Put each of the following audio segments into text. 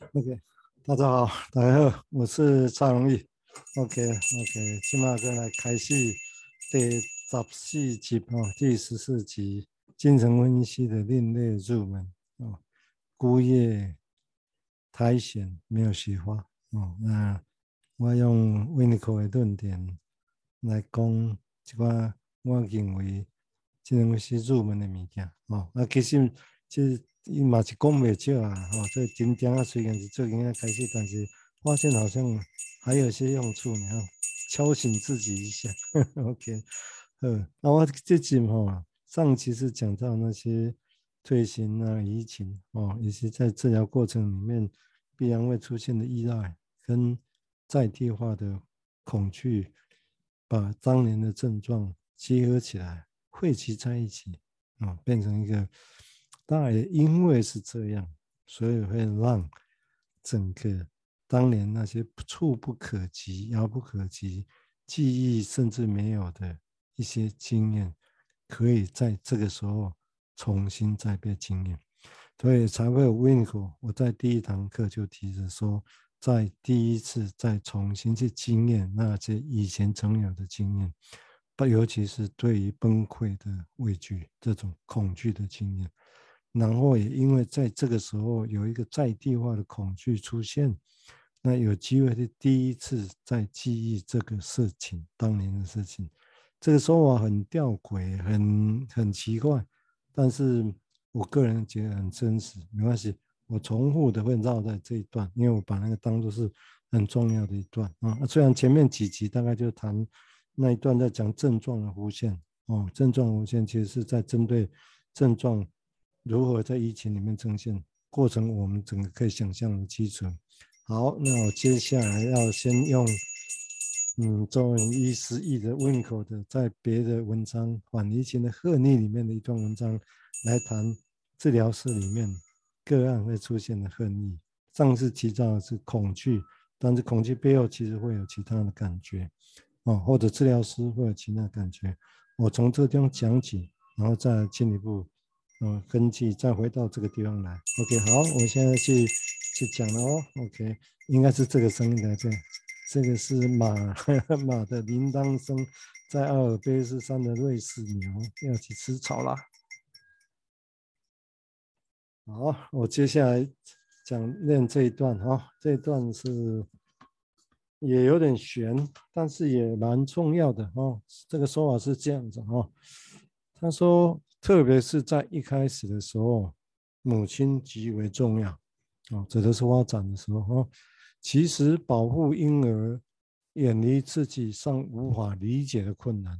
OK，大家好，大家好，我是蔡荣义。OK，OK，今麦个来开始第十四集哦，第十四集精神分析的另类入门哦。孤叶苔藓没有雪花哦。那我用维尼口的论点来讲这个我认为精神分析入门的物件哦。那其实其实。伊嘛是讲袂少啊，吼，所以今天啊虽然是最近啊开始，但是发现好像还有些用处，你看，敲醒自己一下。OK，嗯，那我这集吼，上期是讲到那些退行啊、移情哦，以及在治疗过程里面必然会出现的依赖跟在地化的恐惧，把当年的症状结合起来，汇集在一起啊、变成一个。当然，也因为是这样，所以会让整个当年那些触不可及、遥不可及、记忆甚至没有的一些经验，可以在这个时候重新再被经验，所以才会有 Winiko。我在第一堂课就提着说，在第一次再重新去经验那些以前曾有的经验，不，尤其是对于崩溃的畏惧、这种恐惧的经验。然后也因为在这个时候有一个在地化的恐惧出现，那有机会是第一次在记忆这个事情，当年的事情。这个说法很吊诡，很很奇怪，但是我个人觉得很真实。没关系，我重复的会绕在这一段，因为我把那个当作是很重要的一段啊。虽然前面几集大概就谈那一段在讲症状的弧线哦，症状弧线其实是在针对症状。如何在疫情里面呈现过程？我们整个可以想象的基础。好，那我接下来要先用，嗯，中文医师译的 Winco 的，在别的文章《反疫情的贺逆》里面的一段文章来谈治疗室里面个案会出现的恨逆。上次提到的是恐惧，但是恐惧背后其实会有其他的感觉，哦，或者治疗师会有其他感觉。我从这地方讲起，然后再进一步。嗯，根据再回到这个地方来，OK，好，我现在去去讲了哦，OK，应该是这个声音来着，这个是马 马的铃铛声，在阿尔卑斯山的瑞士牛要去吃草啦。好，我接下来讲念这一段哈，这一段是也有点悬，但是也蛮重要的哦。这个说法是这样子哈，他说。特别是在一开始的时候，母亲极为重要啊，指的是发展的时候哈。其实保护婴儿远离自己尚无法理解的困难，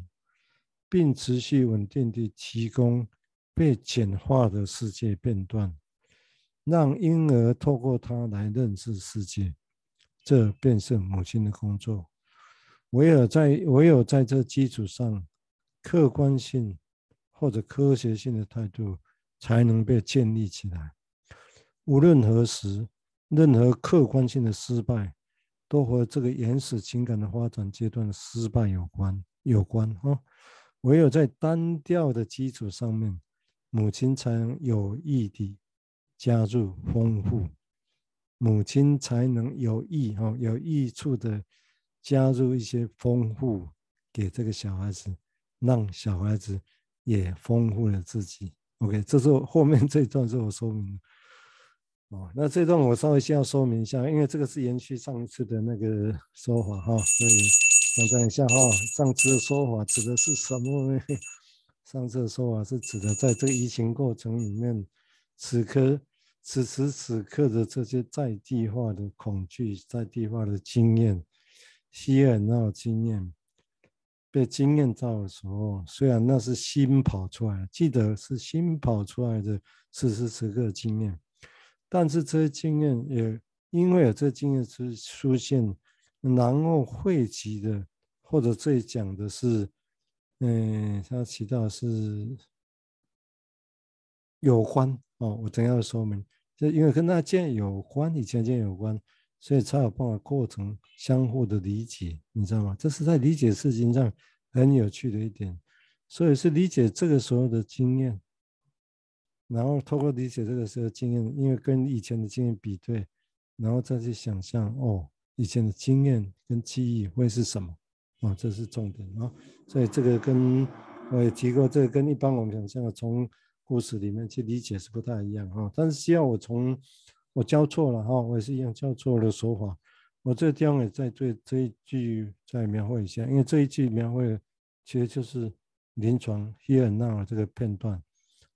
并持续稳定地提供被简化的世界片段，让婴儿透过它来认识世界，这便是母亲的工作。唯有在唯有在这基础上，客观性。或者科学性的态度才能被建立起来。无论何时，任何客观性的失败，都和这个原始情感的发展阶段失败有关。有关哈，唯有在单调的基础上面，母亲才能有意地加入丰富，母亲才能有益哈，有益处的加入一些丰富给这个小孩子，让小孩子。也丰富了自己。OK，这是后面这一段是我说明哦。那这段我稍微先要说明一下，因为这个是延续上一次的那个说法哈，所以我讲一下哈，上次的说法指的是什么呢？上次的说法是指的在这个疫情过程里面，此刻、此时此刻的这些在地化的恐惧、在地化的经验、希尔纳经验。被经验到的时候，虽然那是新跑出来，记得是新跑出来的此时此刻经验，但是这些经验也因为有这经验出出现，然后汇集的，或者这讲的是，嗯，他提到是有关哦，我等下说明，就因为跟那件有关，以前件有关。所以才有办法构成相互的理解，你知道吗？这是在理解事情上很有趣的一点。所以是理解这个时候的经验，然后透过理解这个时候经验，因为跟以前的经验比对，然后再去想象哦，以前的经验跟记忆会是什么？哦，这是重点啊。所以这个跟我也提过，这个跟一般我们想象的从故事里面去理解是不太一样哈。但是需要我从我教错了哈，我也是一样教错的说法。我这个地方也在对这一句再描绘一下，因为这一句描绘其实就是临床 here now 这个片段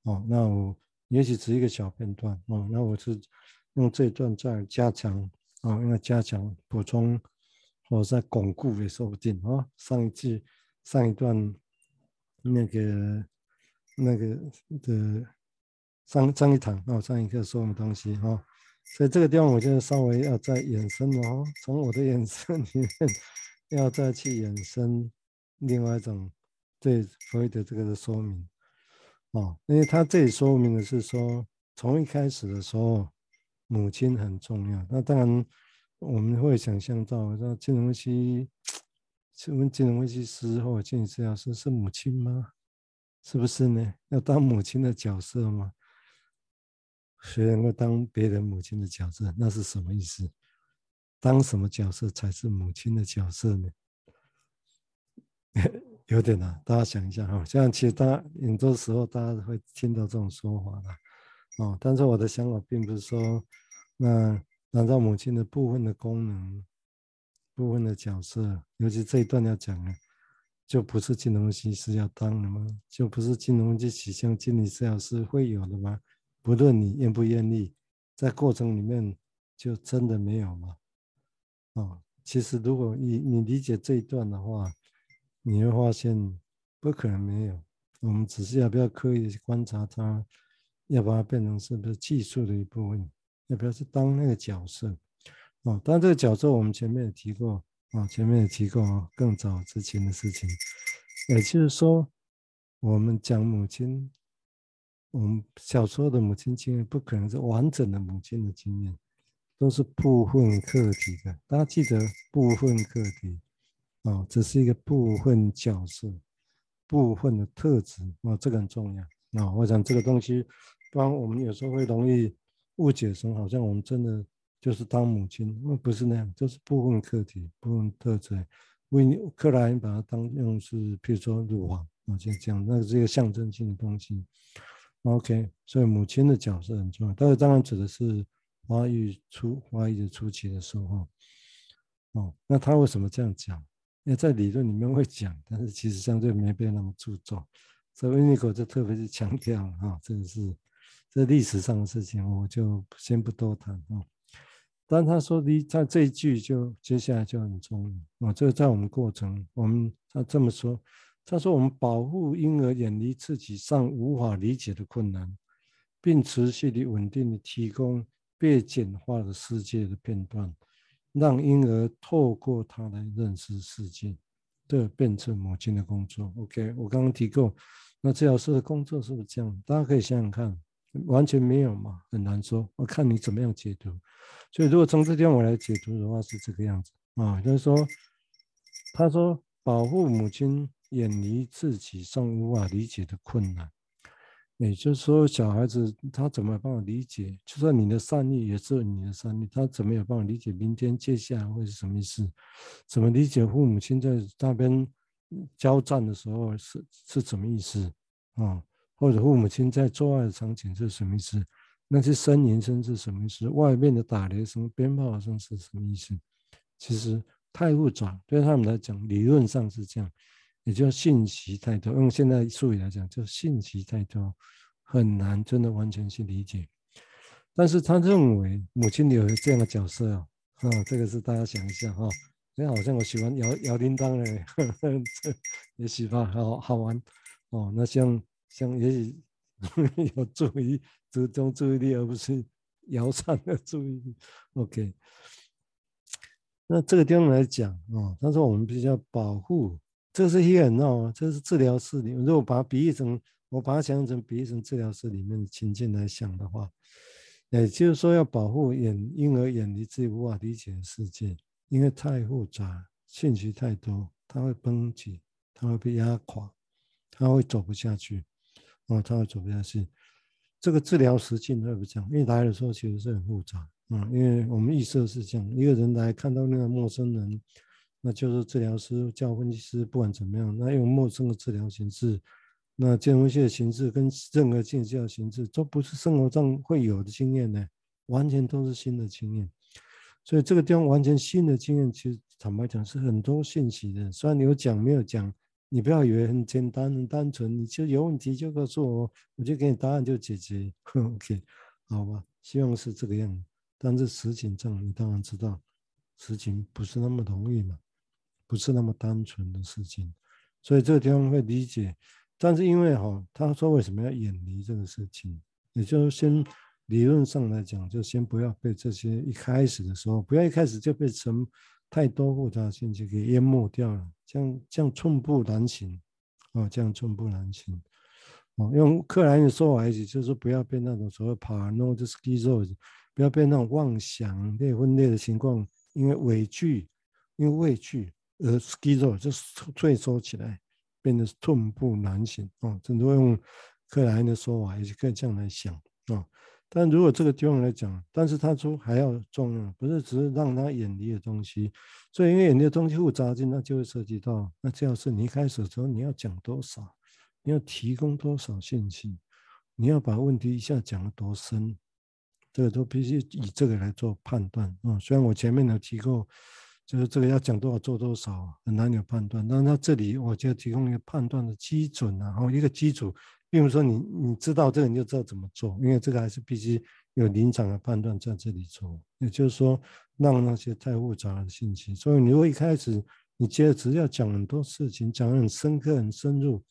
哦。那我也许只一个小片段哦。那我是用这一段再加强啊，用来加强补充或者再巩固也说不定啊。上一句上一段那个那个的上上一堂啊，上一课说的东西哈。所以这个地方，我就稍微要再延伸哦，从我的延伸里面，要再去延伸另外一种对所谓的这个的说明哦，因为他这里说明的是说，从一开始的时候，母亲很重要。那当然我们会想象到，那金融危机，请问金融分析师或经济治疗师是母亲吗？是不是呢？要当母亲的角色吗？谁能够当别人母亲的角色？那是什么意思？当什么角色才是母亲的角色呢？有点难，大家想一下哈。像其实大家很多时候大家会听到这种说法的哦。但是我的想法并不是说，那难道母亲的部分的功能、部分的角色，尤其这一段要讲的，就不是金融分析师要当的吗？就不是金融分析取向心理治疗师会有的吗？不论你愿不愿意，在过程里面就真的没有吗？哦，其实如果你你理解这一段的话，你会发现不可能没有。我们只是要不要刻意去观察它，要把它变成是不是技术的一部分，要不要去当那个角色？哦，当然这个角色我们前面也提过啊，前面也提过啊更早之前的事情，也就是说，我们讲母亲。我们小时候的母亲经验不可能是完整的母亲的经验，都是部分课题的。大家记得部分课题啊，只是一个部分角色、部分的特质啊，这个很重要啊。我想这个东西，不然我们有时候会容易误解成好像我们真的就是当母亲，那不是那样，就是部分课题、部分特质。为克莱因把它当用是，譬如说乳房啊，就这样，那是一个象征性的东西。OK，所以母亲的角色很重要，但是当然指的是发育初发育的初期的时候。哦，那他为什么这样讲？因为在理论里面会讲，但是其实相对没被那么注重，所以尼科就特别是强调了哈，这个是这历史上的事情，我就先不多谈啊。但他说的他这一句就接下来就很重要啊，这个在我们过程，我们他这么说。他说：“我们保护婴儿远离自己尚无法理解的困难，并持续地稳定地提供被简化的世界的片段，让婴儿透过他来认识世界，这变成母亲的工作。”OK，我刚刚提过，那治疗师的工作是不是这样？大家可以想想看，完全没有嘛？很难说，我看你怎么样解读。所以，如果从这点我来解读的话，是这个样子啊，就是说，他说保护母亲。远离自己尚无法理解的困难，也就是说，小孩子他怎么有办法理解？就算你的善意也是你的善意，他怎么有办法理解明天接下来会是什么意思？怎么理解父母亲在那边交战的时候是是什么意思啊？或者父母亲在做爱的场景是什么意思？那些呻吟声是什么意思？外面的打雷声、鞭炮声是什么意思？其实太复杂，对他们来讲，理论上是这样。也就信息太多，用现在术语来讲，就信息太多，很难真的完全去理解。但是他认为母亲有这样的角色啊，啊，这个是大家想一下哈。哎，好像我喜欢摇摇铃铛嘞，这也许吧，好好玩哦。那像像也许 有注意集中注意力，而不是摇杆的注意力。OK，那这个地方来讲啊，他说我们必须要保护。这是 here and now 啊，这是治疗室里。如果把它比喻成，我把它想象成比喻成治疗室里面的情境来想的话，也就是说要保护眼婴儿远离自己无法理解的世界，因为太复杂，信息太多，他会崩溃，他会被压垮，他会走不下去，哦，他会走不下去。这个治疗实境会不这样？因为来的时候其实是很复杂，啊，因为我们预设是这样，一个人来看到那个陌生人，那就是治疗师叫分析师，不管怎么样，那用陌生的治疗形式，那精神分析的形式跟任何境界的形式都不是生活上会有的经验呢，完全都是新的经验。所以这个地方完全新的经验，其实坦白讲是很多信息的。虽然你有讲没有讲，你不要以为很简单很单纯，你就有问题就告诉我，我就给你答案就解决。OK，好吧，希望是这个样子。但是实情上，你当然知道，实情不是那么容易嘛，不是那么单纯的事情。所以这个地方会理解。但是因为哈，他说为什么要远离这个事情，也就是先。理论上来讲，就先不要被这些一开始的时候，不要一开始就被成太多复杂信息给淹没掉了，这样这样寸步难行，哦，这样寸步难行，哦，用克莱因的说法来，就是不要被那种所谓 paranoid s c h i z o 不要被那种妄想类分裂的情况，因为畏惧，因为畏惧呃 schizoid 就退缩起来，变得寸步难行，啊，很多用克莱恩的说法，也是可以这样来想，哦。但如果这个地方来讲，但是他说还要重要，不是只是让他远离的东西，所以因为远离的东西复杂性，那就会涉及到，那这要是你一开始的时候你要讲多少，你要提供多少信息，你要把问题一下讲得多深，这个都必须以这个来做判断啊、虽然我前面有提过，就是这个要讲多少做多少很难有判断，但是他这里我就提供一个判断的基准，然后一个基础。并不是说你你知道这个你就知道怎么做，因为这个还是必须有临场的判断在这里做。也就是说，让那些太复杂的信息，所以你如果一开始你接着只要讲很多事情，讲得很深刻、很深入，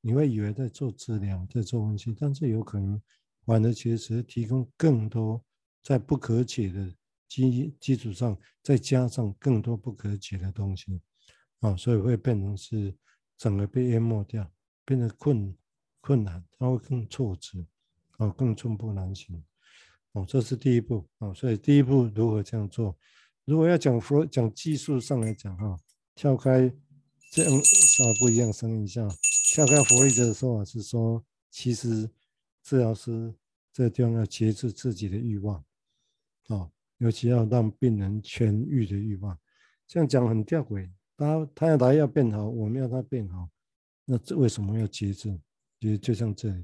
你会以为在做治疗、在做分析，但是有可能反而其实提供更多在不可解的基基础上，再加上更多不可解的东西，啊，所以会变成是整个被淹没掉，变得困。困难，它会更挫折，哦，更寸步难行，哦，这是第一步，哦，所以第一步如何这样做？如果要讲佛讲技术上来讲，哈，跳开这样稍微不一样声音一下，跳开弗洛伊德的说法是说，其实治疗师这个地方要节制自己的欲望，哦，尤其要让病人痊愈的欲望，这样讲很吊诡，他他要他要变好，我们要他变好，那这为什么要节制？其实就像这里，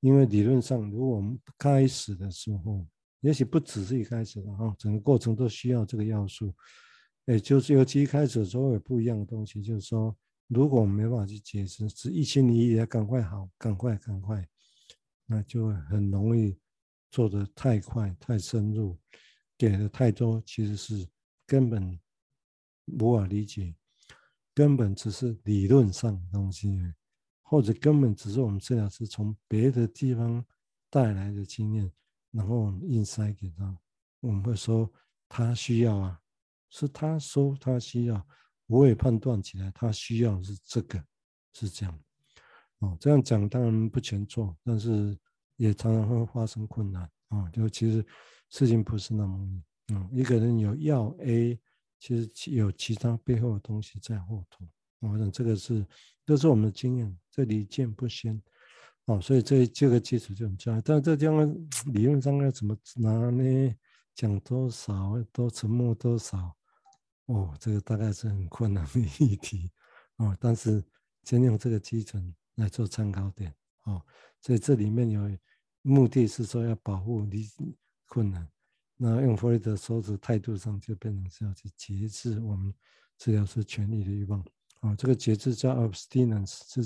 因为理论上，如果我们开始的时候，也许不只是一开始的哈，整个过程都需要这个要素。也就是尤其一开始的时候有不一样的东西，就是说，如果我们没办法去解释，只一心一意的赶快好，赶快赶快，那就很容易做得太快、太深入，给的太多，其实是根本无法理解，根本只是理论上的东西。或者根本只是我们治疗师从别的地方带来的经验，然后硬塞给他。我们会说他需要啊，是他说他需要，我也判断起来他需要是这个，是这样。哦，这样讲当然不全错，但是也常常会发生困难啊。就其实事情不是那么容易啊。一个人有要 A，其实有其他背后的东西在后头。我想这个是，这是我们的经验，这里见不鲜，哦，所以这这个基础就很重要。但这地方理论上该怎么拿呢？讲多少，多沉默多少，哦，这个大概是很困难的议题，哦，但是先用这个基准来做参考点，哦，所以这里面有目的是说要保护你困难，那用弗洛伊德说的态度上就变成是要去节制我们治疗师权利的欲望。啊，这个节制叫 abstinence，是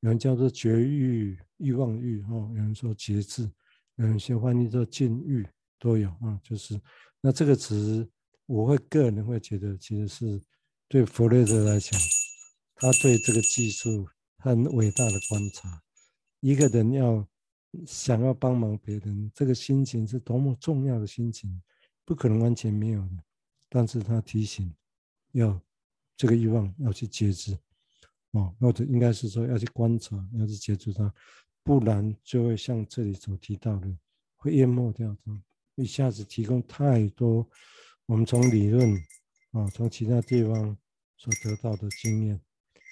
有人叫做绝欲、欲望欲，哦，有人说节制，有人先翻译做禁欲，都有啊。就是那这个词，我会个人会觉得，其实是对弗洛伊德来讲，他对这个技术很伟大的观察。一个人要想要帮忙别人，这个心情是多么重要的心情，不可能完全没有的。但是他提醒要。这个欲望要去节制，哦，或者应该是说要去观察，要去节制它，不然就会像这里所提到的，会淹没掉它。一下子提供太多我们从理论啊，从其他地方所得到的经验，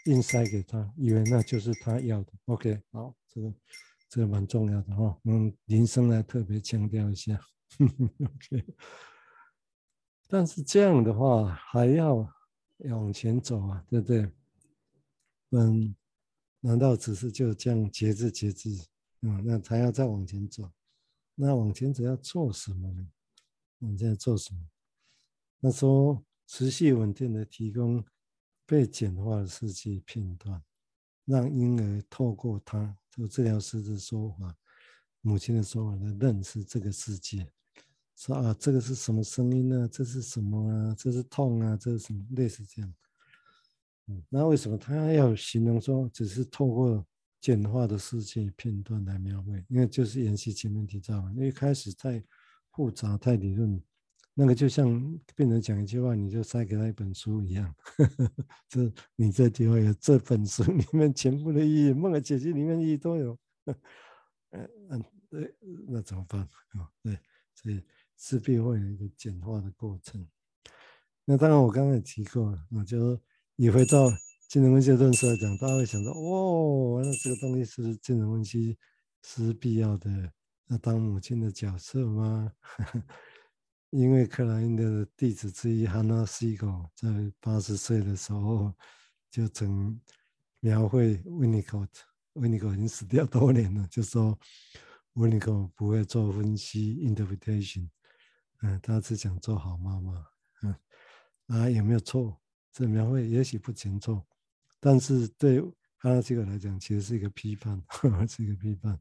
硬塞给他，以为那就是他要的。OK，好，这个这蛮重要的哈，嗯，林生来特别强调一下。OK，但是这样的话还要往前走啊，对不对？嗯，难道只是就这样节制节制？嗯，那还要再往前走？那往前走要做什么呢？往前做什么？那说持续稳定的提供被简化的世界片段，让婴儿透过他，就治疗师的说法，母亲的说法来认识这个世界。说啊，这个是什么声音呢？这是什么啊？这是痛啊？这是什么？类似这样。嗯，那为什么他要形容说只是透过？简化的世界片段来描绘，因为就是延续前面提到，因为开始太复杂、太理论，那个就像病人讲一句话，你就塞给他一本书一样。呵 呵这你这句话有这本书里面全部的意义，梦的解析里面意义都有。嗯 嗯，对，那怎么办啊？对，所以势必会有一个简化的过程。那当然，我刚刚也提过了，我就你回到。精神分析论述来讲，大家会想到，哦，那这个东西是精神分析是必要的。那当母亲的角色吗？因为克莱因的弟子之一哈纳西克在八十岁的时候就曾描绘 Winnicott，Winnicott 已经死掉多年了，就说 Winnicott 不会做分析 interpretation，嗯，他只想做好妈妈，嗯，啊，有没有错？这描绘也许不全错。但是对哈纳西格来讲，其实是一个批判，呵 呵是一个批判。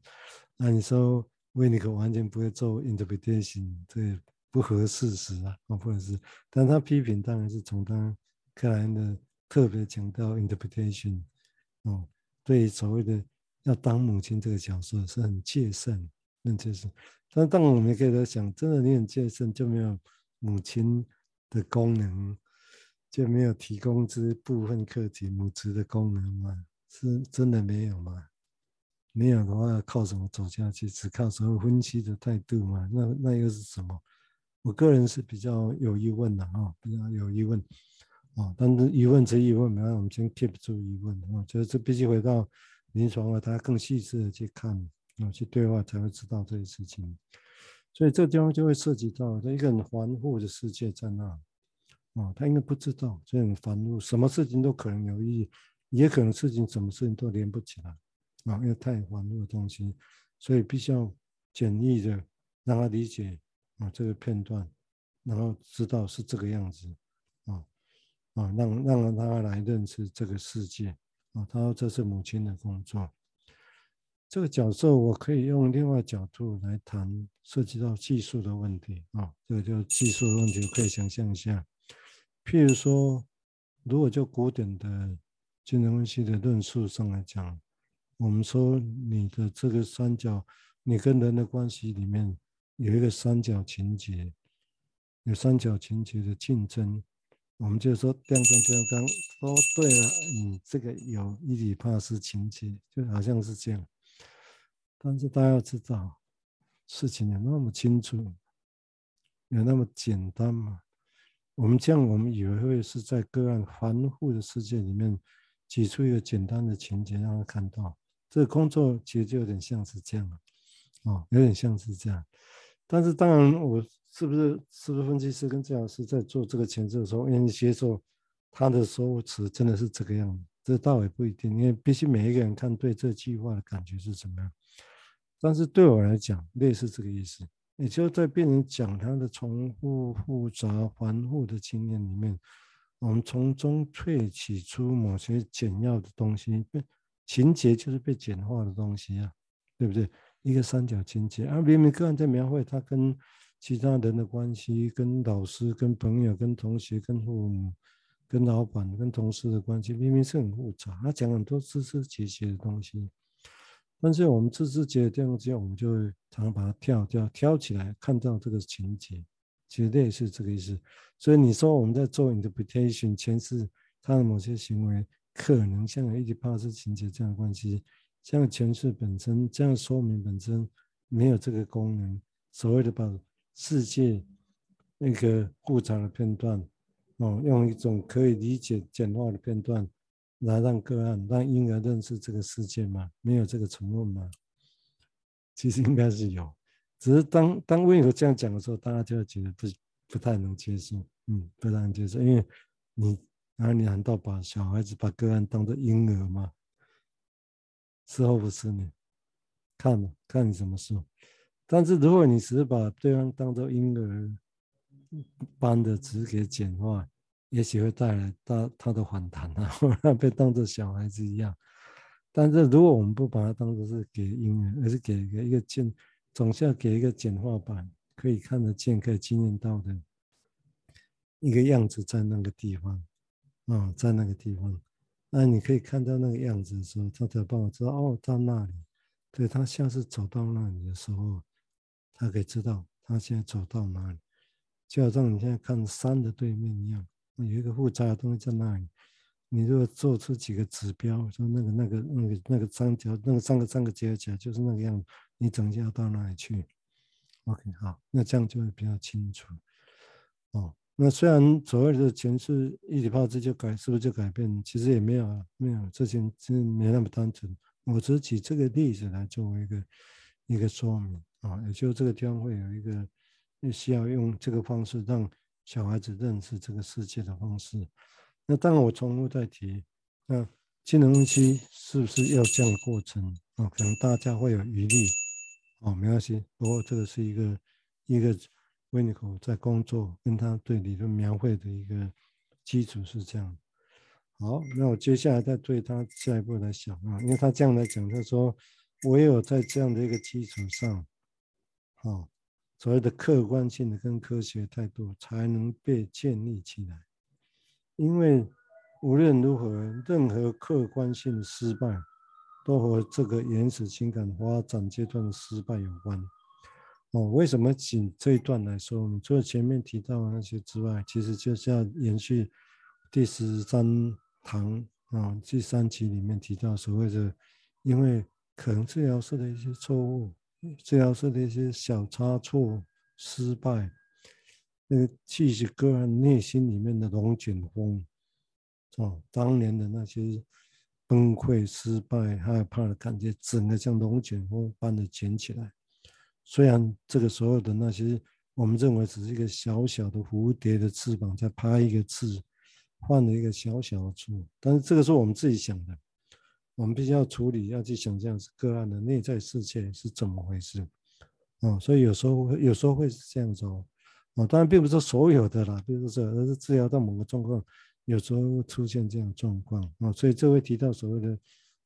那你说维尼克完全不会做 interpretation，这不合事实啊，哦不合适。但他批评当然是从他克莱恩的特别强调 interpretation，哦，对所谓的要当母亲这个角色是很戒慎，很戒慎。但当我们可以在想，真的你很戒慎，就没有母亲的功能。就没有提供这部分课题母职的功能吗？是真的没有吗？没有的话，靠什么走下去？只靠所谓分析的态度吗？那那又是什么？我个人是比较有疑问的啊，比较有疑问啊。但是疑问则疑问，没有，我们先 keep 住疑问啊。就是这必须回到临床了，大家更细致的去看啊，去对话才会知道这些事情。所以这个地方就会涉及到一个很繁复的世界在那。哦，他应该不知道，所以很烦恼，什么事情都可能有意义，也可能事情什么事情都连不起来，啊，因为太繁复的东西，所以必须要简易的让他理解啊这个片段，然后知道是这个样子，啊啊，让让他来认识这个世界，啊，他说这是母亲的工作，这个角色我可以用另外角度来谈，涉及到技术的问题，啊，这个就技术的问题，可以想象一下。譬如说，如果就古典的精神分析的论述上来讲，我们说你的这个三角，你跟人的关系里面有一个三角情节，有三角情节的竞争，我们就说这样这样这样这样，哦，对了，你这个有伊底帕斯情节，就好像是这样。但是大家要知道，事情有那么清楚，有那么简单吗？我们这样，我们以为会是在个案繁复的世界里面挤出一个简单的情节，让他看到这个工作其实就有点像是这样，哦，有点像是这样。但是当然，我是不是是不是分析师跟治疗师在做这个前置的时候，愿意接受他的说辞真的是这个样子？这倒也不一定，因为必须每一个人看对这句话的感觉是怎么样。但是对我来讲，类似这个意思。也就在病人讲他的重复、复杂、繁复的经验里面，我们从中萃取出某些简要的东西。情节就是被简化的东西啊，对不对？一个三角情节，而明明个人在描绘他跟其他人的关系，跟老师、跟朋友、跟同学、跟父母、跟老板、跟同事的关系，明明是很复杂。他讲很多枝枝节节的东西。但是我们自知觉这样子，我们就会常常把它跳掉，挑起来看到这个情节，绝对是这个意思。所以你说我们在做 interpretation 诠释他的某些行为，可能像有伊底帕斯情节这样的关系，这样诠释本身，这样说明本身没有这个功能。所谓的把世界那个复杂的片段，哦，用一种可以理解简化的片段。来让个案让婴儿认识这个世界吗？没有这个成分吗？其实应该是有，只是当当温柔这样讲的时候，大家就会觉得不不太能接受。嗯，不太能接受，因为你，那你难道把小孩子把个案当做婴儿吗？之后不是呢？看嘛，看你怎么说。但是如果你只是把对方当做婴儿般的，只是给简化，也许会带来他他的反弹啊，或被当做小孩子一样。但是如果我们不把它当做是给婴儿，而是给一个一个简，总是要给一个简化版，可以看得见、可以经验到的一个样子在那个地方啊、在那个地方，那你可以看到那个样子的时候，他才帮我知道哦，到那里。对，他下次走到那里的时候，他可以知道他现在走到哪里，就好像你现在看山的对面一样，有一个复杂的东西在那里。你如果做出几个指标，说那个、那个、那个、那个三角，那个三个三个结合起来就是那个样子，你整下到哪里去？OK，好，那这样就会比较清楚。哦，那虽然所谓的前世一体化这就改，是不是就改变？其实也没有，没有，之前真没那么单纯。我只是举这个例子来作为一个一个说明啊，也就这个地方会有一个需要用这个方式让小孩子认识这个世界的方式。那当然我重复再提，那精神分析是不是要这样的过程啊？可能大家会有疑虑啊，没关系。不过这个是一个一个 Winnicott 在工作跟他对理论描绘的一个基础是这样。好，那我接下来再对他下一步来想啊，因为他这样来讲，他说唯有在这样的一个基础上，啊，所谓的客观性的跟科学态度才能被建立起来。因为无论如何，任何客观性的失败都和这个原始情感发展阶段的失败有关。哦，为什么仅这一段来说？除了前面提到的那些之外，其实就是要延续第十三。堂啊，第三集里面提到所谓的，因为可能治疗师的一些错误，治疗师的一些小差错、失败，那个其实个人内心里面的龙卷风，哦，当年的那些崩溃、失败、害怕的感觉，整个像龙卷风般的卷起来。虽然这个所有的那些，我们认为只是一个小小的蝴蝶的翅膀，在拍一个字。换了一个小小的处，但是这个是我们自己想的，我们必须要处理，要去想象个案的内在世界是怎么回事，哦，所以有时候有时候会是这样子哦，当然并不是所有的啦，比如说而是治疗到某个状况，有时候会出现这样状况。啊，所以这会提到所谓的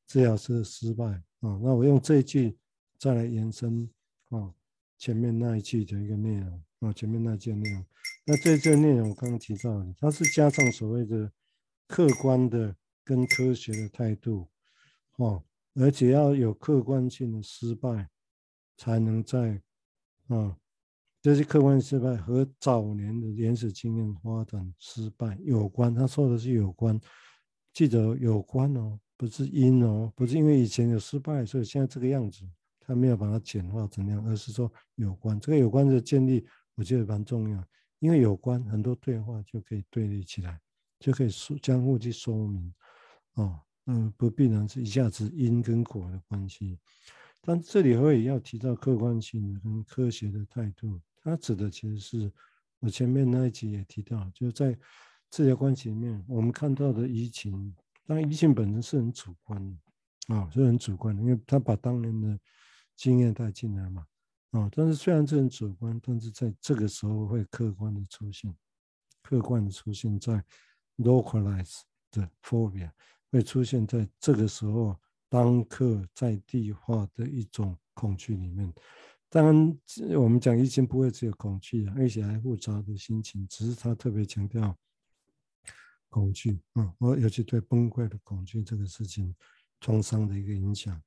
治疗师的失败。啊，那我用这一句再来延伸啊，前面那一句的一个内容啊，前面那一句内容。那这这内容刚刚提到的，它是加上所谓的客观的跟科学的态度，哦，而且要有客观性的失败，才能在啊，这些客观失败和早年的原始经验发展失败有关。他说的是有关，记得有关哦，不是因哦，不是因为以前有失败，所以现在这个样子，他没有把它简化怎样，而是说有关。这个有关的建立，我觉得蛮重要。因为有关很多对话就可以对立起来，就可以说相互去说明，哦，嗯，不必然是一下子因跟果的关系，但这里我也要提到客观性跟科学的态度，它指的其实是我前面那一集也提到，就是在治疗关系里面，我们看到的移情，当然移情本身是很主观的，啊，是很主观的，因为他把当年的经验带进来嘛。哦，但是虽然这很主观，但是在这个时候会客观的出现，客观的出现在 localize 的 phobia 会出现在这个时候当刻在地化的一种恐惧里面。当然，我们讲疫情不会只有恐惧啊，而且还复杂的心情，只是他特别强调恐惧啊，我尤其对崩溃的恐惧这个事情创伤的一个影响。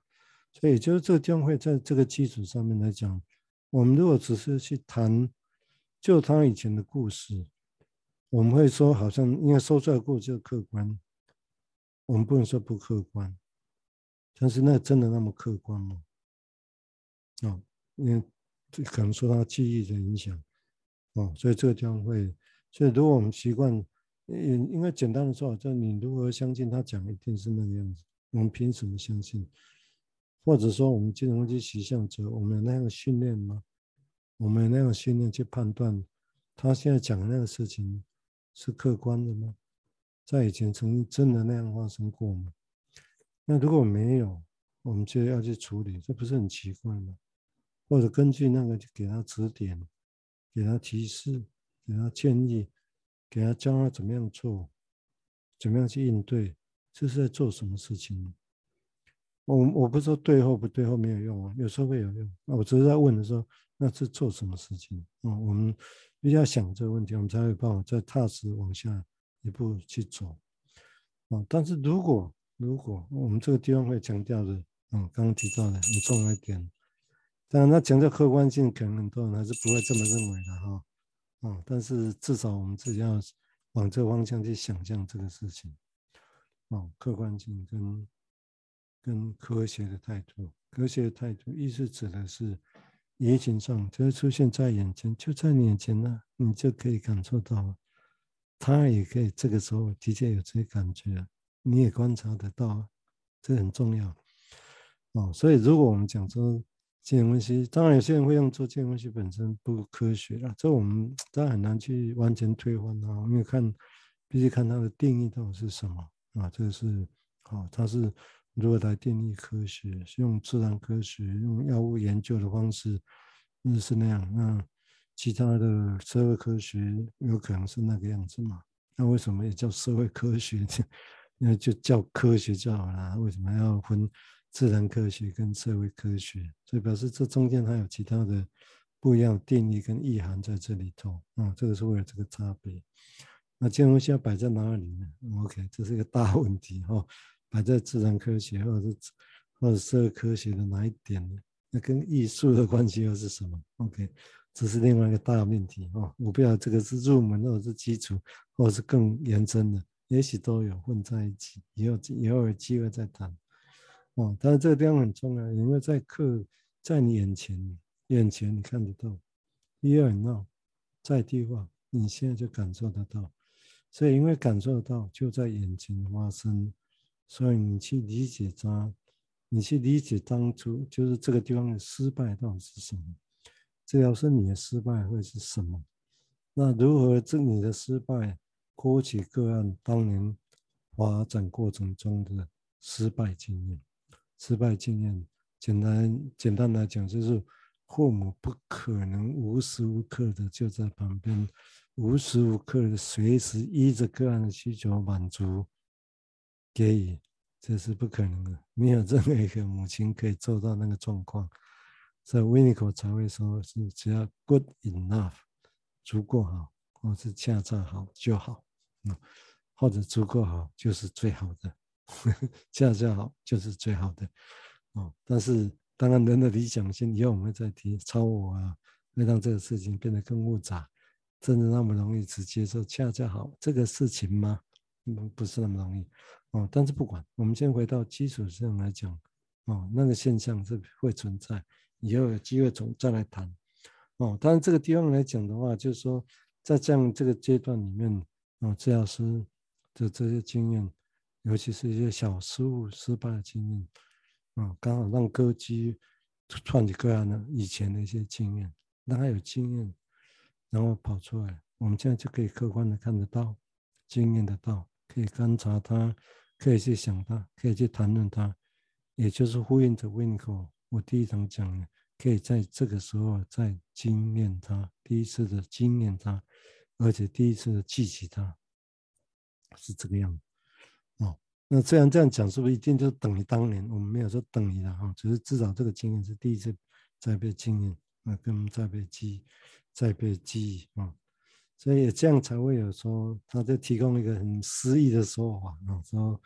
所以，就是这个地方会在这个基础上面来讲，我们如果只是去谈就他以前的故事，我们会说好像因为说出来的故事就客观，我们不能说不客观，但是那真的那么客观吗？哦，因为可能受他记忆的影响，哦，所以这个地方会，所以如果我们习惯，应应该简单的说，就你如何相信他讲一定是那个样子，我们凭什么相信？或者说，我们精神分析实相者，我们有那样的训练吗？我们有那样的训练去判断他现在讲的那个事情是客观的吗？在以前曾经真的那样发生过吗？那如果没有，我们就要去处理，这不是很奇怪吗？或者根据那个就给他指点，给他提示，给他建议，给他教他怎么样做，怎么样去应对，这是在做什么事情？我我不是说对或不对或没有用啊，有时候会有用。那我只是在问的时候，那是做什么事情？啊，我们比较想这个问题，我们才会帮我再踏实往下一步去走。啊，但是如果如果我们这个地方会强调的，嗯，刚刚提到的很重要一点，当然，那强调客观性，可能很多人还是不会这么认为的哈。啊，但是至少我们自己要往这个方向去想象这个事情。啊，客观性跟跟科学的态度，科学的态度意思指的是，言情上就会出现在眼前，就在你眼前呢，你就可以感受到，他也可以这个时候的确有这些感觉。你也观察得到，这很重要哦。所以，如果我们讲说精神分析，当然有些人会用做精神分析本身不科学了，这我们当然很难去完全推翻啊。因为看必须看它的定义到底是什么啊？这个是好，它是如果来定义科学？是用自然科学、用药物研究的方式，那是那样。那其他的社会科学有可能是那个样子嘛？那为什么也叫社会科学？那就叫科学就好了，为什么要分自然科学跟社会科学？所以表示这中间还有其他的不一样定义跟意涵在这里头啊，这个是为了这个差别。那这东西要摆在哪里呢？OK，这是一个大问题哈，摆在自然科学或者是或者社会科学的哪一点呢？那跟艺术的关系又是什么？OK，这是另外一个大命题哦。我不知道这个是入门或者是基础，或者是更延伸的。也许都有混在一起，以后以后有机会再谈。哦，但是这个地方很重要，因为在课在你眼前，眼前你看得到，here and now，在地方你现在就感受得到，所以因为感受得到就在眼前发生，所以你去理解它，你去理解当初就是这个地方的失败到底是什么，这要是你的失败会是什么？那如何这你的失败？勾起个案当年发展过程中的失败经验，失败经验，简单简单来讲，就是父母不可能无时无刻的就在旁边，无时无刻的随时依着个案的需求满足给予，这是不可能的，没有任何一个母亲可以做到那个状况。所以维尼口才会说是只要 good enough，足够好，或是恰恰好就好。嗯，或者足够好就是最好的，恰恰好就是最好的，哦。但是当然，人的理想性以后我们再提超我啊，会让这个事情变得更复杂。真的那么容易直接说恰恰好这个事情吗？嗯，不是那么容易哦。但是不管，我们先回到基础上来讲，哦，那个现象是会存在，以后有机会从再来谈。哦，当然这个地方来讲的话，就是说在这样这个阶段里面。哦，治疗师的这些经验，尤其是一些小失误、失败的经验，啊，刚好让歌姬串起个案的以前的一些经验，让他有经验，然后跑出来，我们现在就可以客观的看得到，经验得到，可以观察他，可以去想他，可以去谈论他，也就是呼应着 Winco 我第一场讲的，可以在这个时候再经验他，第一次的经验他。而且第一次的记起他，是这个样子哦。那这样这样讲，是不是一定就等于当年？我们没有说等于的哈，只是至少这个经验是第一次再被经验，那跟再被记，再被记忆啊。所以这样才会有说，他就提供一个很诗意的说法啊，说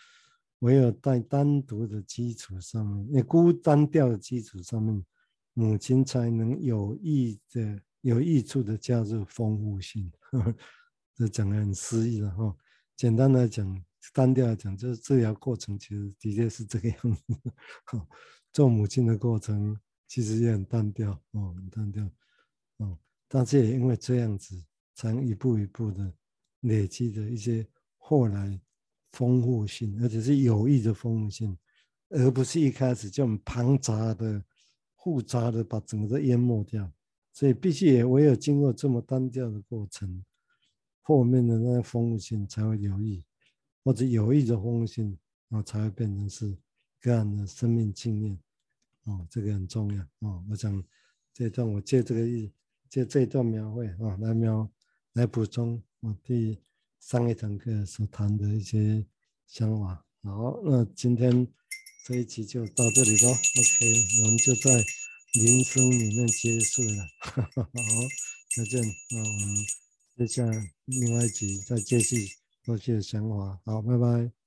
唯有在单独的基础上面，也孤单调的基础上面，母亲才能有意的。有益处的加入丰富性，呵呵，这讲的很诗意的哈。简单来讲，单调来讲，就是治疗过程其实的确是这个样子。做母亲的过程其实也很单调哦，很单调哦。但是也因为这样子，才能一步一步的累积的一些后来丰富性，而且是有益的丰富性，而不是一开始就很庞杂的、复杂的把整个都淹没掉。所以必须也唯有经过这么单调的过程，后面的那个丰富性才会有益，或者有益的丰富性，然后才会变成是个人的生命经验。哦，这个很重要哦。我想这一段我借这个意，借这一段描绘啊，来描来补充我对上一堂课所谈的一些想法。好，那今天这一集就到这里咯。OK，我们就在铃声里面结束了。好，再见。那我们接下来另外一集再继续后续的想法。好，拜拜。